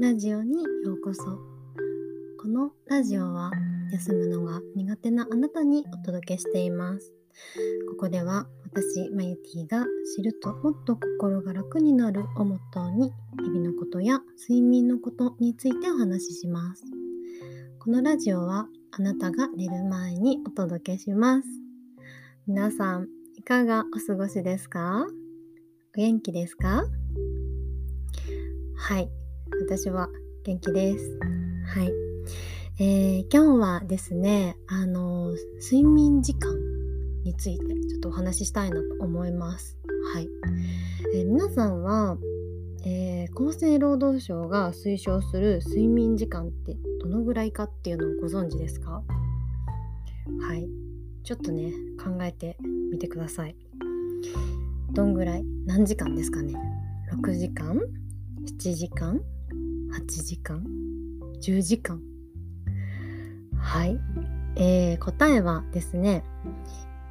ラジオにようこそ。このラジオは休むのが苦手なあなたにお届けしています。ここでは私マユティが知るともっと心が楽になるをモットーに日々のことや睡眠のことについてお話しします。このラジオはあなたが寝る前にお届けします。皆さんいかがお過ごしですか？お元気ですか？はい。私は元気です。はい、えー、今日はですねあの睡眠時間についてちょっとお話ししたいなと思います。はい、えー、皆さんは、えー、厚生労働省が推奨する睡眠時間ってどのぐらいかっていうのをご存知ですか？はい。ちょっとね考えてみてください。どんぐらい？何時間ですかね？6時間？7時間？8時間？10時間？はい、えー、答えはですね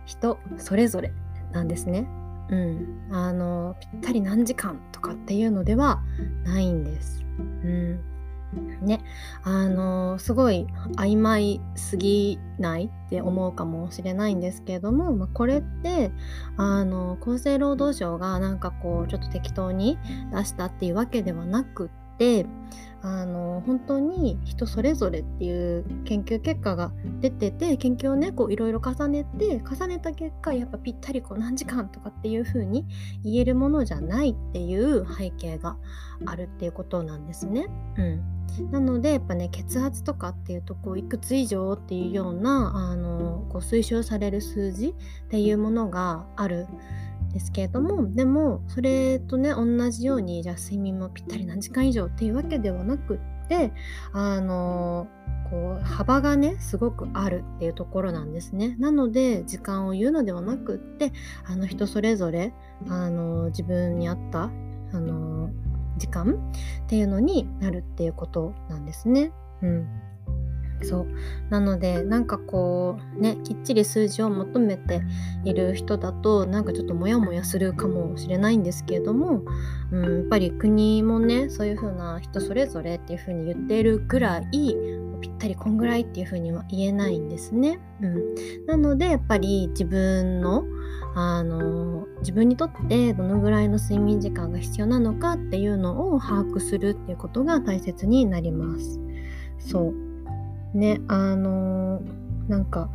人それぞれなんですね。うん。あのぴったり何時間とかっていうのではないんです。うん。ね。あのすごい曖昧すぎないって思うかもしれないんですけれども、まあ、これってあの厚生労働省がなんかこうちょっと適当に出したっていうわけではなくってあの本当に人それぞれっていう研究結果が出てて研究をねこういろいろ重ねて重ねた結果やっぱぴったりこう何時間とかっていう風に言えるものじゃないっていう背景があるっていうことなんですね。うん、なのでやっぱね血圧とかっていうとこういくつ以上っていうようなあのこう推奨される数字っていうものがあるですけれどもでもそれとね同じようにじゃあ睡眠もぴったり何時間以上っていうわけではなくってあのこう幅がねすごくあるっていうところなんですねなので時間を言うのではなくってあの人それぞれあの自分に合ったあの時間っていうのになるっていうことなんですね。うんそうなのでなんかこうねきっちり数字を求めている人だとなんかちょっとモヤモヤするかもしれないんですけれども、うん、やっぱり国もねそういう風な人それぞれっていう風に言っているぐらいぴったりこんぐらいっていう風には言えないんですね。うん、なのでやっぱり自分のあの自分にとってどのぐらいの睡眠時間が必要なのかっていうのを把握するっていうことが大切になります。そうねあのー、なんか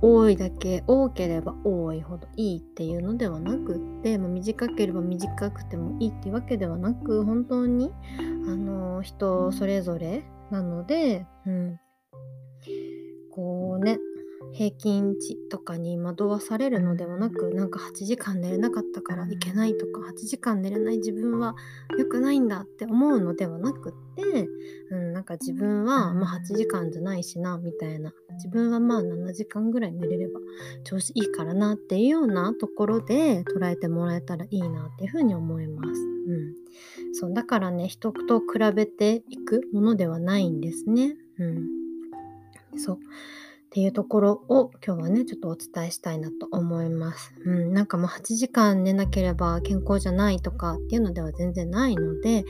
多いだけ多ければ多いほどいいっていうのではなくって、短ければ短くてもいいっていうわけではなく本当にあのー、人それぞれなので、うん、こうね平均値とかに惑わされるのではなくなんか8時間寝れなかったからいけないとか8時間寝れない自分は良くないんだって思うのではなくって、うん、なんか自分はまあ8時間じゃないしなみたいな自分はまあ7時間ぐらい寝れれば調子いいからなっていうようなところで捉えてもらえたらいいなっていうふうに思います。うん、そうだからね人と比べていくものではないんですね。うん、そうっていうところを今日はねちょっとお伝えしたいなと思います。うん、なんかもう8時間寝なければ健康じゃないとかっていうのでは全然ないので、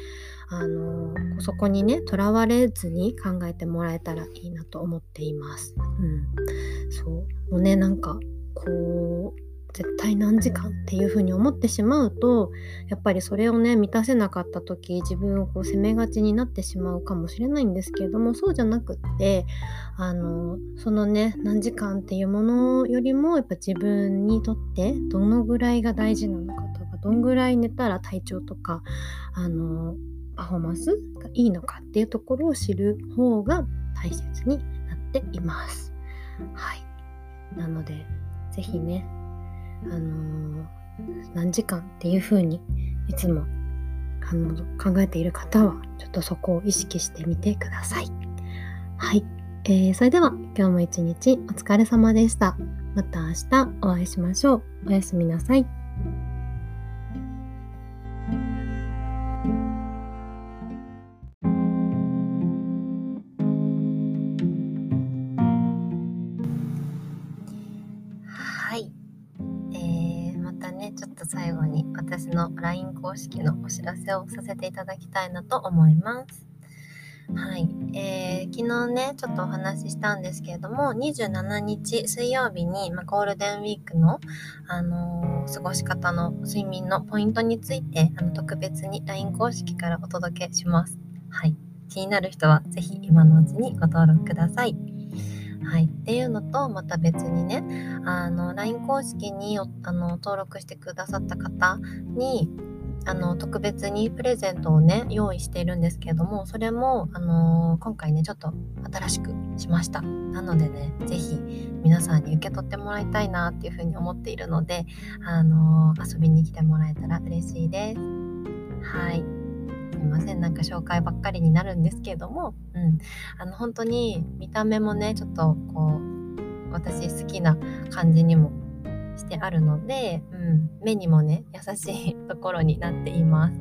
あのー、そこにねとらわれずに考えてもらえたらいいなと思っています。うん、そうもうねなんかこう絶対何時間っていうふうに思ってしまうとやっぱりそれをね満たせなかった時自分をこう責めがちになってしまうかもしれないんですけれどもそうじゃなくってあのそのね何時間っていうものよりもやっぱ自分にとってどのぐらいが大事なのかとかどんぐらい寝たら体調とかあのパフォーマンスがいいのかっていうところを知る方が大切になっています。はい。なので、是非ね、あのー、何時間っていう風にいつもあの考えている方はちょっとそこを意識してみてください。はい、えー、それでは今日も一日お疲れ様でした。また明日お会いしましょう。おやすみなさい。私の LINE 公式のお知らせをさせていただきたいなと思います。はい、えー、昨日ね、ちょっとお話ししたんですけれども、27日水曜日に、まあ、ゴールデンウィークの、あのー、過ごし方の睡眠のポイントについて、あの特別に LINE 公式からお届けします。はい、気になる人はぜひ今のうちにご登録ください。はい、っていうのとまた別にねあの LINE 公式にあの登録してくださった方にあの特別にプレゼントをね用意しているんですけれどもそれも、あの今回ねちょっと新しくしました。なのでね是非皆さんに受け取ってもらいたいなっていうふうに思っているので、あの遊びに来てもらえたら嬉しいです。はい。すいませんなんか紹介ばっかりになるんですけれども、うん、あの本当に見た目もねちょっとこう私好きな感じにもしてあるので、うん、目にもね優しいところになっています。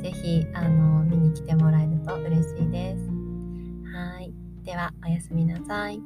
是非あの見に来てもらえると嬉しいです。はいではおやすみなさい。